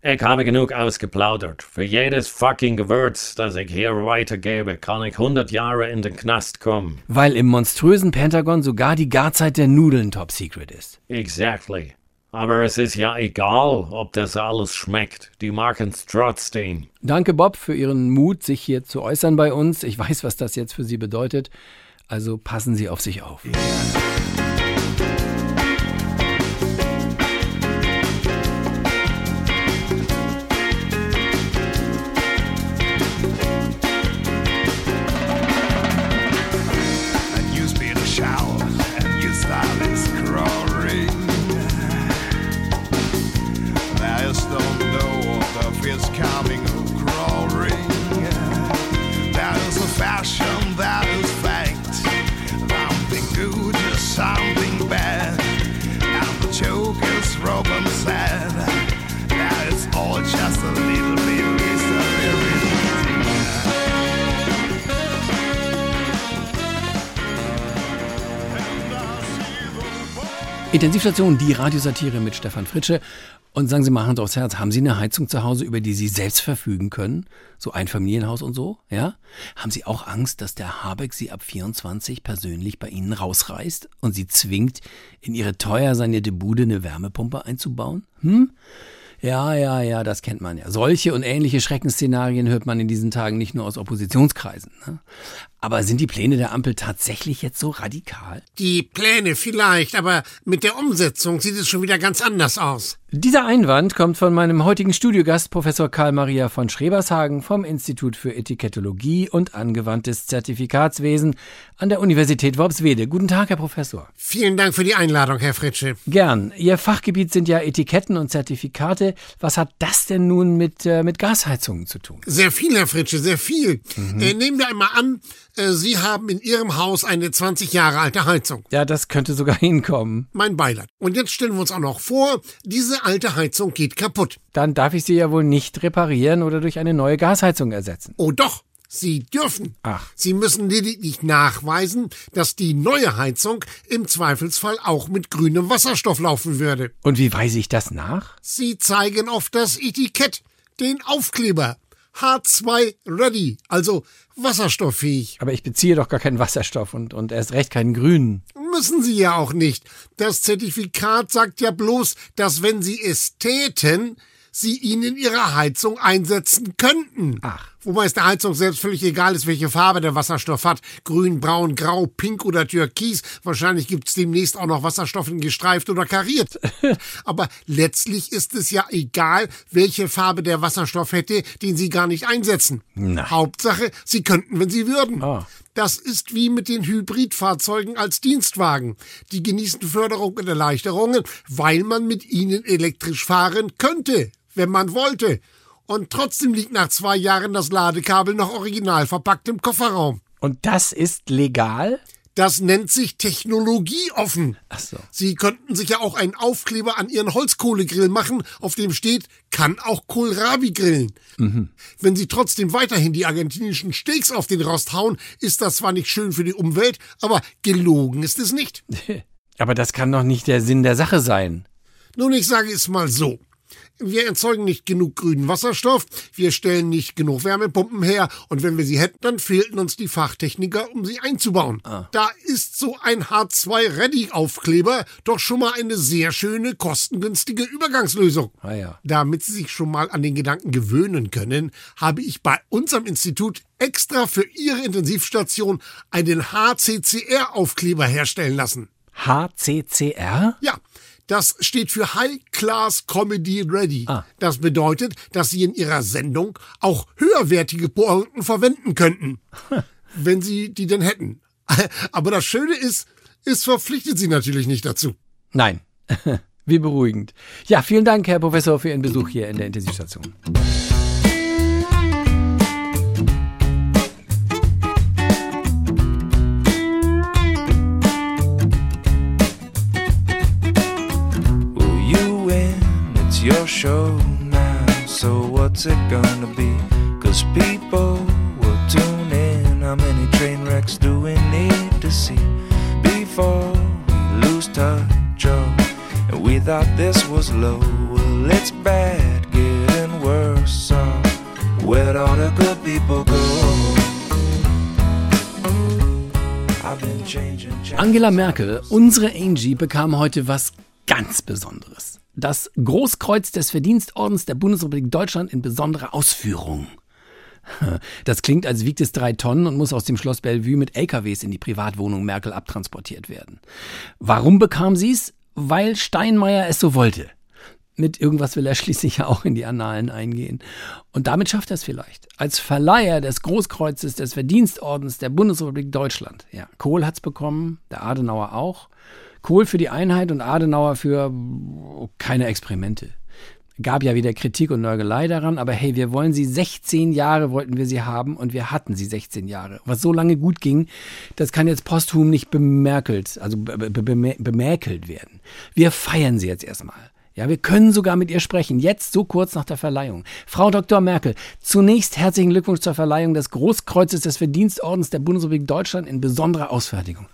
ich habe genug ausgeplaudert. Für jedes fucking Gewürz, das ich hier weitergebe, kann ich 100 Jahre in den Knast kommen. Weil im monströsen Pentagon sogar die Garzeit der Nudeln top secret ist. Exactly. Aber es ist ja egal, ob das alles schmeckt. Die machen's trotzdem. Danke, Bob, für Ihren Mut, sich hier zu äußern bei uns. Ich weiß, was das jetzt für Sie bedeutet. Also passen Sie auf sich auf. And Intensivstation, die Radiosatire mit Stefan Fritsche. Und sagen Sie mal Hand aufs Herz, haben Sie eine Heizung zu Hause, über die Sie selbst verfügen können? So ein Familienhaus und so, ja? Haben Sie auch Angst, dass der Habeck Sie ab 24 persönlich bei Ihnen rausreißt und Sie zwingt, in Ihre teuer sanierte Bude eine Wärmepumpe einzubauen? Hm? Ja, ja, ja, das kennt man ja. Solche und ähnliche Schreckensszenarien hört man in diesen Tagen nicht nur aus Oppositionskreisen. Ne? Aber sind die Pläne der Ampel tatsächlich jetzt so radikal? Die Pläne vielleicht, aber mit der Umsetzung sieht es schon wieder ganz anders aus. Dieser Einwand kommt von meinem heutigen Studiogast Professor Karl Maria von Schrebershagen vom Institut für Etikettologie und angewandtes Zertifikatswesen an der Universität Worpswede. Guten Tag, Herr Professor. Vielen Dank für die Einladung, Herr Fritsche. Gern. Ihr Fachgebiet sind ja Etiketten und Zertifikate. Was hat das denn nun mit, äh, mit Gasheizungen zu tun? Sehr viel, Herr Fritsche, sehr viel. Äh, nehmen wir einmal an, äh, Sie haben in Ihrem Haus eine 20 Jahre alte Heizung. Ja, das könnte sogar <laughs> hinkommen. Mein Beileid. Und jetzt stellen wir uns auch noch vor, diese alte Heizung geht kaputt. Dann darf ich sie ja wohl nicht reparieren oder durch eine neue Gasheizung ersetzen. Oh doch, Sie dürfen. Ach. Sie müssen lediglich nachweisen, dass die neue Heizung im Zweifelsfall auch mit grünem Wasserstoff laufen würde. Und wie weise ich das nach? Sie zeigen auf das Etikett den Aufkleber. H2 Ready, also wasserstofffähig. Aber ich beziehe doch gar keinen Wasserstoff und, und erst recht keinen grünen. Müssen Sie ja auch nicht. Das Zertifikat sagt ja bloß, dass wenn Sie es täten, Sie ihn in Ihrer Heizung einsetzen könnten. Ach. Wobei es der Heizung selbst völlig egal ist, welche Farbe der Wasserstoff hat. Grün, braun, grau, pink oder türkis. Wahrscheinlich gibt's demnächst auch noch Wasserstoff in gestreift oder kariert. <laughs> Aber letztlich ist es ja egal, welche Farbe der Wasserstoff hätte, den Sie gar nicht einsetzen. Na. Hauptsache, Sie könnten, wenn Sie würden. Ah. Das ist wie mit den Hybridfahrzeugen als Dienstwagen. Die genießen Förderung und Erleichterungen, weil man mit ihnen elektrisch fahren könnte, wenn man wollte. Und trotzdem liegt nach zwei Jahren das Ladekabel noch original verpackt im Kofferraum. Und das ist legal? Das nennt sich technologieoffen. Ach so. Sie könnten sich ja auch einen Aufkleber an Ihren Holzkohlegrill machen, auf dem steht, kann auch Kohlrabi grillen. Mhm. Wenn Sie trotzdem weiterhin die argentinischen Steaks auf den Rost hauen, ist das zwar nicht schön für die Umwelt, aber gelogen ist es nicht. <laughs> Aber das kann doch nicht der Sinn der Sache sein. Nun, ich sage es mal so. Wir erzeugen nicht genug grünen Wasserstoff, wir stellen nicht genug Wärmepumpen her und wenn wir sie hätten, dann fehlten uns die Fachtechniker, um sie einzubauen. Ah. Da ist so ein H2-Ready-Aufkleber doch schon mal eine sehr schöne, kostengünstige Übergangslösung. Ah ja. Damit Sie sich schon mal an den Gedanken gewöhnen können, habe ich bei unserem Institut extra für Ihre Intensivstation einen HCCR-Aufkleber herstellen lassen. HCCR? Ja, das steht für High Class Comedy Ready. Ah. Das bedeutet, dass Sie in Ihrer Sendung auch höherwertige Pointen verwenden könnten. <laughs> wenn Sie die denn hätten. <laughs> Aber das Schöne ist, es verpflichtet Sie natürlich nicht dazu. Nein. <laughs> Wie beruhigend. Ja, vielen Dank, Herr Professor, für Ihren Besuch hier in der Intensivstation. Your show now. So what's it gonna be? Cause people will tune in. How many train wrecks do we need to see before we lose touch? Oh, and we thought this was low. Well, it's bad, getting worse. So where'd all the good people go? Angela Merkel, unsere Angie, bekam heute was ganz Besonderes. Das Großkreuz des Verdienstordens der Bundesrepublik Deutschland in besonderer Ausführung. <laughs> Das klingt, als wiegt es drei Tonnen und muss aus dem Schloss Bellevue mit LKWs in die Privatwohnung Merkel abtransportiert werden. Warum bekam sie es? Weil Steinmeier es so wollte. Mit irgendwas will er <laughs> schließlich ja auch in die Annalen eingehen. Und damit schafft er es vielleicht. Als Verleiher des Großkreuzes des Verdienstordens der Bundesrepublik Deutschland. Ja, Kohl hat's bekommen, der Adenauer auch. Kohl für die Einheit und Adenauer für oh, keine Experimente. Gab ja wieder Kritik und Nörgelei daran, aber hey, wir wollen sie 16 Jahre wollten wir sie haben und wir hatten sie 16 Jahre. Was so lange gut ging, das kann jetzt posthum nicht bemerkelt, also be be be bemäkelt werden. Wir feiern sie jetzt erstmal. Ja, wir können sogar mit ihr sprechen, jetzt so kurz nach der Verleihung. Frau Dr. Merkel, zunächst herzlichen Glückwunsch zur Verleihung des Großkreuzes des Verdienstordens der Bundesrepublik Deutschland in besonderer Ausfertigung.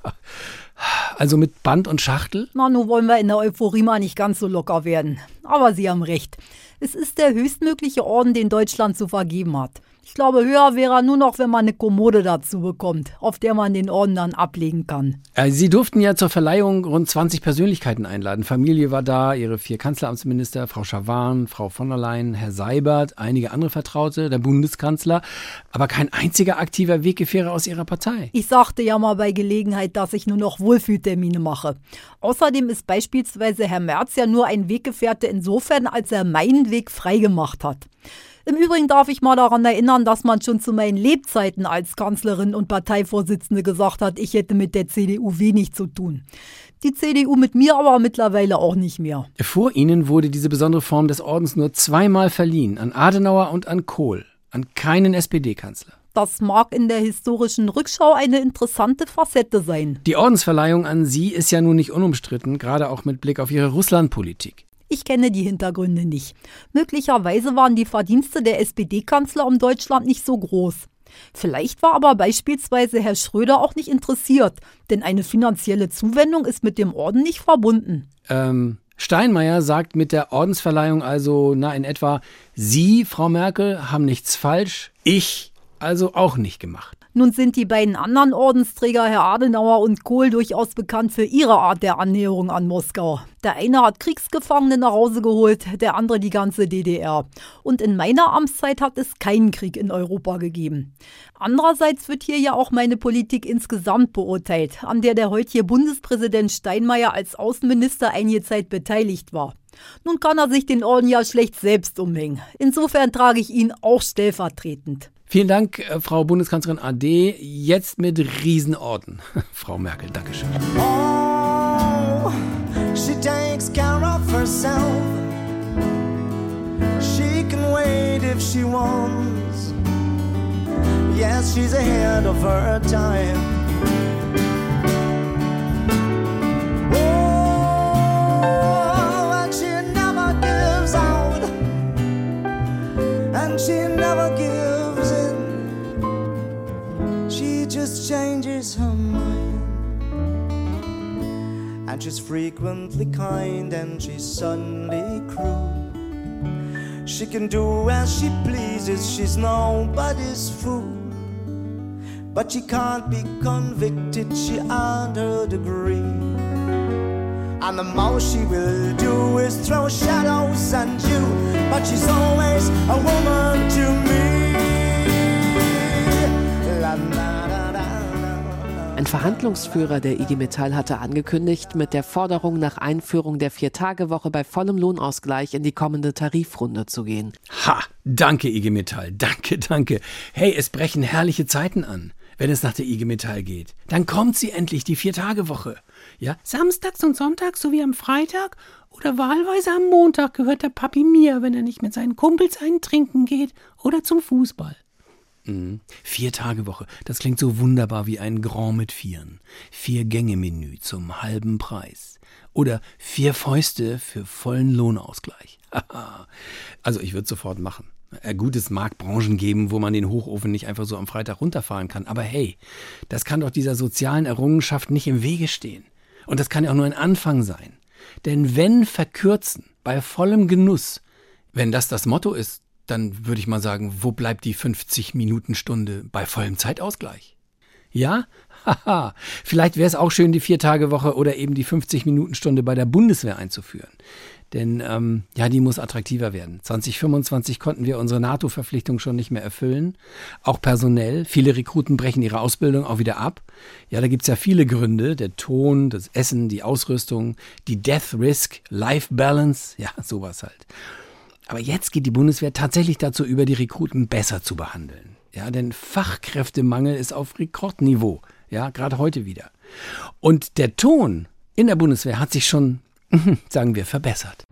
Also mit Band und Schachtel? Na, nun wollen wir in der Euphorie mal nicht ganz so locker werden. Aber Sie haben recht. Es ist der höchstmögliche Orden, den Deutschland zu vergeben hat. Ich glaube, höher wäre er nur noch, wenn man eine Kommode dazu bekommt, auf der man den Orden dann ablegen kann. Äh, Sie durften ja zur Verleihung rund 20 Persönlichkeiten einladen. Familie war da, Ihre vier Kanzleramtsminister, Frau Schawan, Frau von der Leyen, Herr Seibert, einige andere Vertraute, der Bundeskanzler, aber kein einziger aktiver Weggefährer aus Ihrer Partei. Ich sagte ja mal bei Gelegenheit, dass ich nur noch Wohlfühltermine mache. Außerdem ist beispielsweise Herr Merz ja nur ein Weggefährte insofern, als er meinen Weg freigemacht hat. Im Übrigen darf ich mal daran erinnern, dass man schon zu meinen Lebzeiten als Kanzlerin und Parteivorsitzende gesagt hat, ich hätte mit der CDU wenig zu tun. Die CDU mit mir aber mittlerweile auch nicht mehr. Vor Ihnen wurde diese besondere Form des Ordens nur zweimal verliehen, an Adenauer und an Kohl, an keinen SPD-Kanzler. Das mag in der historischen Rückschau eine interessante Facette sein. Die Ordensverleihung an Sie ist ja nun nicht unumstritten, gerade auch mit Blick auf Ihre Russlandpolitik. Ich kenne die Hintergründe nicht. Möglicherweise waren die Verdienste der SPD-Kanzler um Deutschland nicht so groß. Vielleicht war aber beispielsweise Herr Schröder auch nicht interessiert, denn eine finanzielle Zuwendung ist mit dem Orden nicht verbunden. Ähm, Steinmeier sagt mit der Ordensverleihung also, na in etwa, Sie, Frau Merkel, haben nichts falsch, ich also auch nicht gemacht. Nun sind die beiden anderen Ordensträger, Herr Adenauer und Kohl, durchaus bekannt für ihre Art der Annäherung an Moskau. Der eine hat Kriegsgefangene nach Hause geholt, der andere die ganze DDR. Und in meiner Amtszeit hat es keinen Krieg in Europa gegeben. Andererseits wird hier ja auch meine Politik insgesamt beurteilt, an der der heutige Bundespräsident Steinmeier als Außenminister einige Zeit beteiligt war. Nun kann er sich den Orden ja schlecht selbst umhängen. Insofern trage ich ihn auch stellvertretend. Vielen Dank, äh, Frau Bundeskanzlerin AD. Jetzt mit Riesenorden. <laughs> Frau Merkel, Dankeschön. Oh, she takes care of herself. She can wait if she wants. Yes, she's ahead of her time. Oh, and she never gives out. And she And she's frequently kind and she's suddenly cruel. She can do as she pleases, she's nobody's fool. But she can't be convicted, she earned her degree. And the most she will do is throw shadows at you. But she's always a woman to me. Ein Verhandlungsführer der IG Metall hatte angekündigt, mit der Forderung nach Einführung der Viertagewoche bei vollem Lohnausgleich in die kommende Tarifrunde zu gehen. Ha, danke IG Metall, danke, danke. Hey, es brechen herrliche Zeiten an, wenn es nach der IG Metall geht. Dann kommt sie endlich, die Viertagewoche. Ja, samstags und sonntags sowie am Freitag oder wahlweise am Montag gehört der Papi mir, wenn er nicht mit seinen Kumpels eintrinken geht oder zum Fußball. Mhm. Vier Tage Woche. Das klingt so wunderbar wie ein Grand mit Vieren. Vier Gänge Menü zum halben Preis. Oder vier Fäuste für vollen Lohnausgleich. also ich würde sofort machen. Äh, Gut, es mag Branchen geben, wo man den Hochofen nicht einfach so am Freitag runterfahren kann. Aber hey, das kann doch dieser sozialen Errungenschaft nicht im Wege stehen. Und das kann ja auch nur ein Anfang sein. Denn wenn verkürzen, bei vollem Genuss, wenn das das Motto ist, dann würde ich mal sagen, wo bleibt die 50 Minuten Stunde bei vollem Zeitausgleich? Ja? Haha. Vielleicht wäre es auch schön, die Viertagewoche oder eben die 50 Minuten Stunde bei der Bundeswehr einzuführen. Denn ähm, ja, die muss attraktiver werden. 2025 konnten wir unsere NATO-Verpflichtung schon nicht mehr erfüllen. Auch personell. Viele Rekruten brechen ihre Ausbildung auch wieder ab. Ja, da gibt's ja viele Gründe. Der Ton, das Essen, die Ausrüstung, die Death Risk, Life Balance. <laughs> Ja, sowas halt. Aber jetzt geht die Bundeswehr tatsächlich dazu über, die Rekruten besser zu behandeln. Ja, denn Fachkräftemangel ist auf Rekordniveau. Ja, gerade heute wieder. Und der Ton in der Bundeswehr hat sich schon, <laughs> sagen wir, verbessert.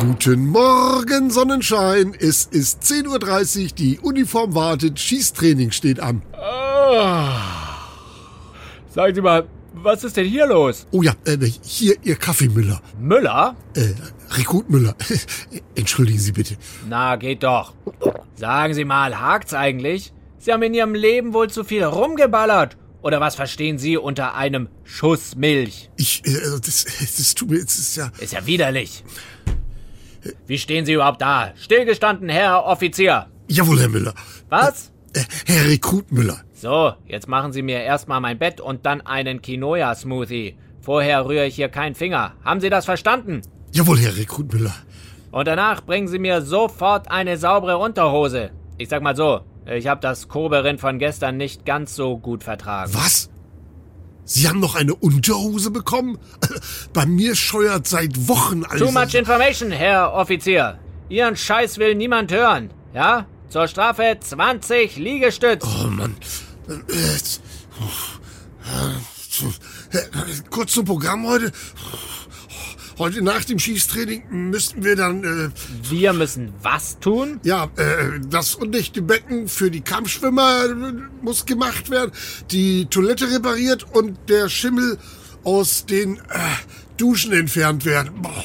Guten Morgen, Sonnenschein. Es ist 10.30 Uhr, die Uniform wartet, Schießtraining steht an. Sagen Sie mal, was ist denn hier los? Oh ja, äh, hier Ihr Kaffeemüller. Müller? Äh, Rekrut Müller. <laughs> Entschuldigen Sie bitte. Na, geht doch. Sagen Sie mal, hakt's eigentlich? Sie haben in Ihrem Leben wohl zu viel rumgeballert. Oder was verstehen Sie unter einem Schuss Milch? Ich, äh, also das, das tut mir, das ist ja... Ist ja widerlich. Wie stehen Sie überhaupt da? Stillgestanden, Herr Offizier. Jawohl, Herr Müller. Was? Äh, Herr Rekrutmüller. So, jetzt machen Sie mir erstmal mein Bett und dann einen Quinoa-Smoothie. Vorher rühre ich hier keinen Finger. Haben Sie das verstanden? Jawohl, Herr Rekrutmüller. Und danach bringen Sie mir sofort eine saubere Unterhose. Ich sag mal so, ich habe das Koberin von gestern nicht ganz so gut vertragen. Was? Sie haben noch eine Unterhose bekommen? <laughs> Bei mir scheuert seit Wochen alles. Too much information, Herr Offizier. Ihren Scheiß will niemand hören. Ja? Zur Strafe 20 Liegestütz. Oh Mann. Kurz zum Programm heute. Heute nach dem Schießtraining müssten wir dann. Äh, wir müssen was tun? Ja, äh, das undichte Becken für die Kampfschwimmer äh, muss gemacht werden, die Toilette repariert und der Schimmel aus den äh, Duschen entfernt werden. Boah.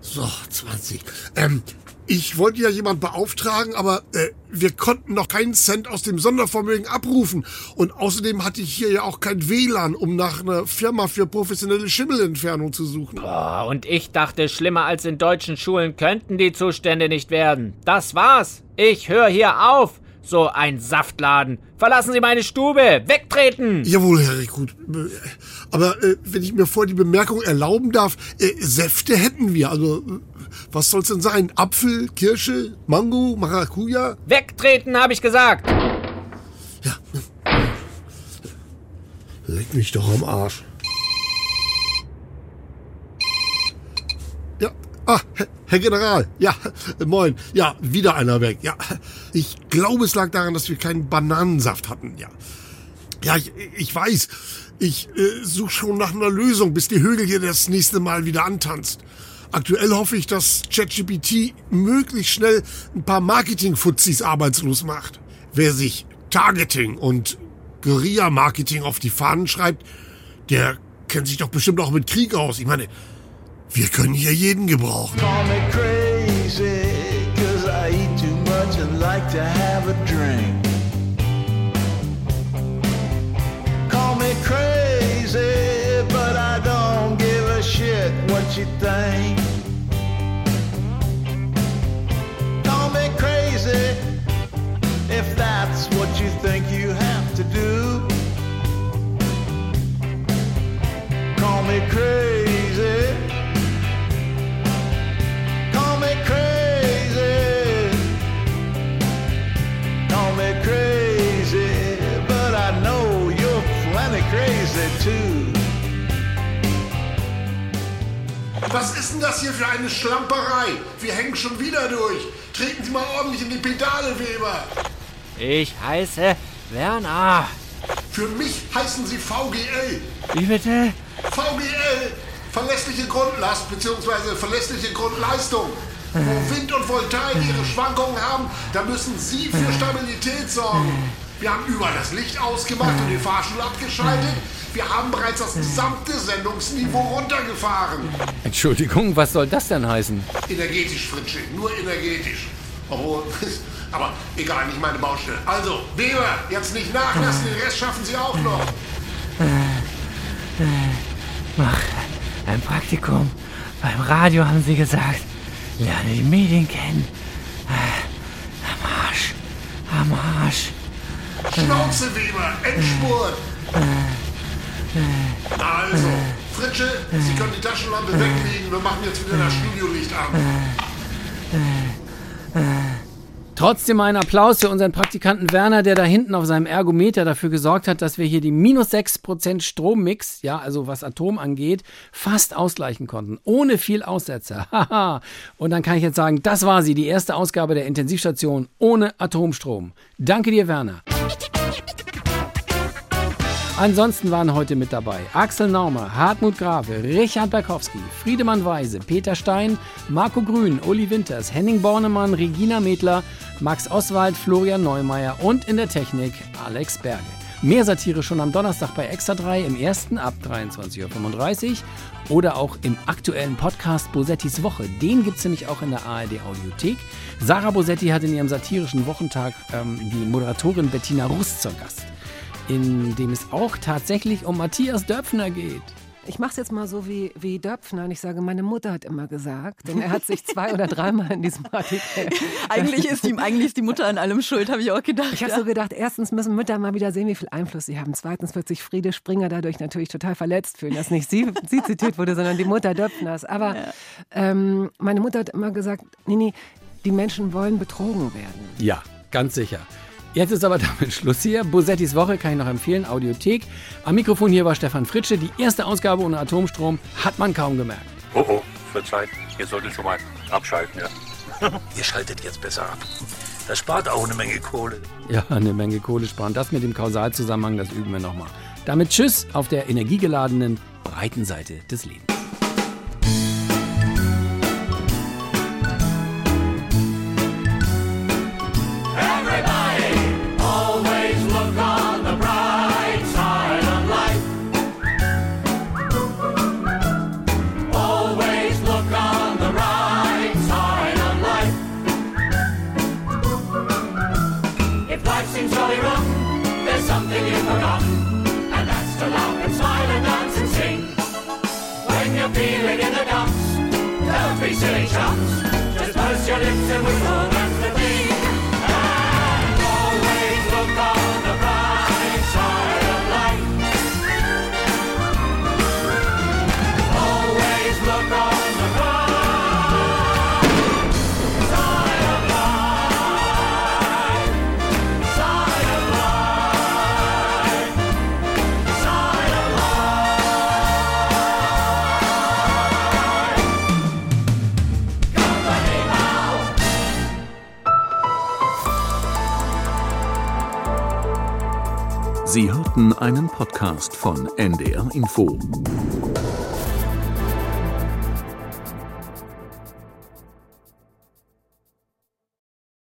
So, 20. Ähm, ich wollte ja jemand beauftragen, aber äh, wir konnten noch keinen Cent aus dem Sondervermögen abrufen. Und außerdem hatte ich hier ja auch kein WLAN, um nach einer Firma für professionelle Schimmelentfernung zu suchen. Boah, und ich dachte, schlimmer als in deutschen Schulen könnten die Zustände nicht werden. Das war's. Ich höre hier auf. So ein Saftladen. Verlassen Sie meine Stube. Wegtreten. Jawohl, Herr Rekrut. Aber äh, wenn ich mir vor die Bemerkung erlauben darf, äh, Säfte hätten wir. Also, äh, was soll's denn sein? Apfel, Kirsche, Mango, Maracuja? Wegtreten, habe ich gesagt. Ja. Leck mich doch am Arsch. Ja. Ah, Herr, General. Ja, moin. Ja, wieder einer weg. Ja. Ich glaube, es lag daran, dass wir keinen Bananensaft hatten. Ja. Ja, ich, ich weiß. Ich äh, suche schon nach einer Lösung, bis die Högel hier das nächste Mal wieder antanzt. Aktuell hoffe ich, dass ChatGPT möglichst schnell ein paar Marketing-Fuzis arbeitslos macht. Wer sich Targeting und Guerilla-Marketing auf die Fahnen schreibt, der kennt sich doch bestimmt auch mit Krieg aus. Ich meine, wir können hier jeden gebrauchen. Call me crazy, cause I eat too much and like to have a drink. A what you think. Call me crazy if that's what you think you have to do. Call me crazy. Was ist denn das hier für eine Schlamperei? Wir hängen schon wieder durch. Treten Sie mal ordentlich in die Pedale, Weber. Ich heiße Werner. Für mich heißen Sie VGL. Wie bitte? VGL, verlässliche Grundlast bzw. verlässliche Grundleistung. Wo Wind und Voltaik ihre Schwankungen haben, da müssen Sie für Stabilität sorgen. Wir haben überall das Licht ausgemacht und den Fahrstuhl abgeschaltet. Wir haben bereits das gesamte Sendungsniveau runtergefahren. Entschuldigung, was soll das denn heißen? Energetisch, Fritsche, nur energetisch. Obwohl, <laughs> aber egal, nicht meine Baustelle. Also, Weber, jetzt nicht nachlassen, den Rest schaffen Sie auch noch. Mach ein Praktikum. Beim Radio haben sie gesagt, lerne die Medien kennen. Am Arsch. Am Arsch. Schnauze, Weber, Endspurt. Also, Fritsche, Sie können die Taschenlampe weglegen. Wir machen jetzt wieder das Studiolicht an. Trotzdem ein Applaus für unseren Praktikanten Werner, der da hinten auf seinem Ergometer dafür gesorgt hat, dass wir hier die minus 6% Strommix, ja, also was Atom angeht, fast ausgleichen konnten. Ohne viel Aussetzer. <laughs> Haha. Und dann kann ich jetzt sagen, das war sie, die erste Ausgabe der Intensivstation ohne Atomstrom. Danke dir, Werner. Ansonsten waren heute mit dabei Axel Naumer, Hartmut Grave, Richard Berkowski, Friedemann Weise, Peter Stein, Marco Grün, Uli Winters, Henning Bornemann, Regina Medler, Max Oswald, Florian Neumeier und in der Technik Alex Berge. Mehr Satire schon am Donnerstag bei Extra 3 im ersten ab 23.35 Uhr oder auch im aktuellen Podcast Bosettis Woche. Den gibt es nämlich auch in der ARD Audiothek. Sarah Bosetti hat in ihrem satirischen Wochentag ähm, die Moderatorin Bettina Rust zur Gast in dem es auch tatsächlich um Matthias Döpfner geht. Ich mache es jetzt mal so wie, wie Döpfner und ich sage, meine Mutter hat immer gesagt, denn er hat sich zwei oder dreimal in diesem Artikel. <laughs> Eigentlich ist ihm eigentlich ist die Mutter an allem schuld, habe ich auch gedacht. Ich habe ja. so gedacht, erstens müssen Mütter mal wieder sehen, wie viel Einfluss sie haben. Zweitens wird sich Friede Springer dadurch natürlich total verletzt fühlen, dass nicht sie, sie zitiert wurde, sondern die Mutter Döpfners. Aber ähm, meine Mutter hat immer gesagt, Nini, die Menschen wollen betrogen werden. Ja, ganz sicher. Jetzt ist aber <laughs> damit Schluss hier. Bosettis Woche kann ich noch empfehlen, Audiothek. Am Mikrofon hier war Stefan Fritsche. Die erste Ausgabe ohne Atomstrom hat man kaum gemerkt. Oh oh, verzeiht. Ihr solltet schon mal abschalten, ja. <laughs> Ihr schaltet jetzt besser ab. Das spart auch eine Menge Kohle. Ja, eine Menge Kohle sparen. Das mit dem Kausalzusammenhang, das üben wir nochmal. Damit Tschüss auf der energiegeladenen breiten Seite des Lebens. shots. Just purse your lips and whistle. Hörten einen Podcast von NDR Info.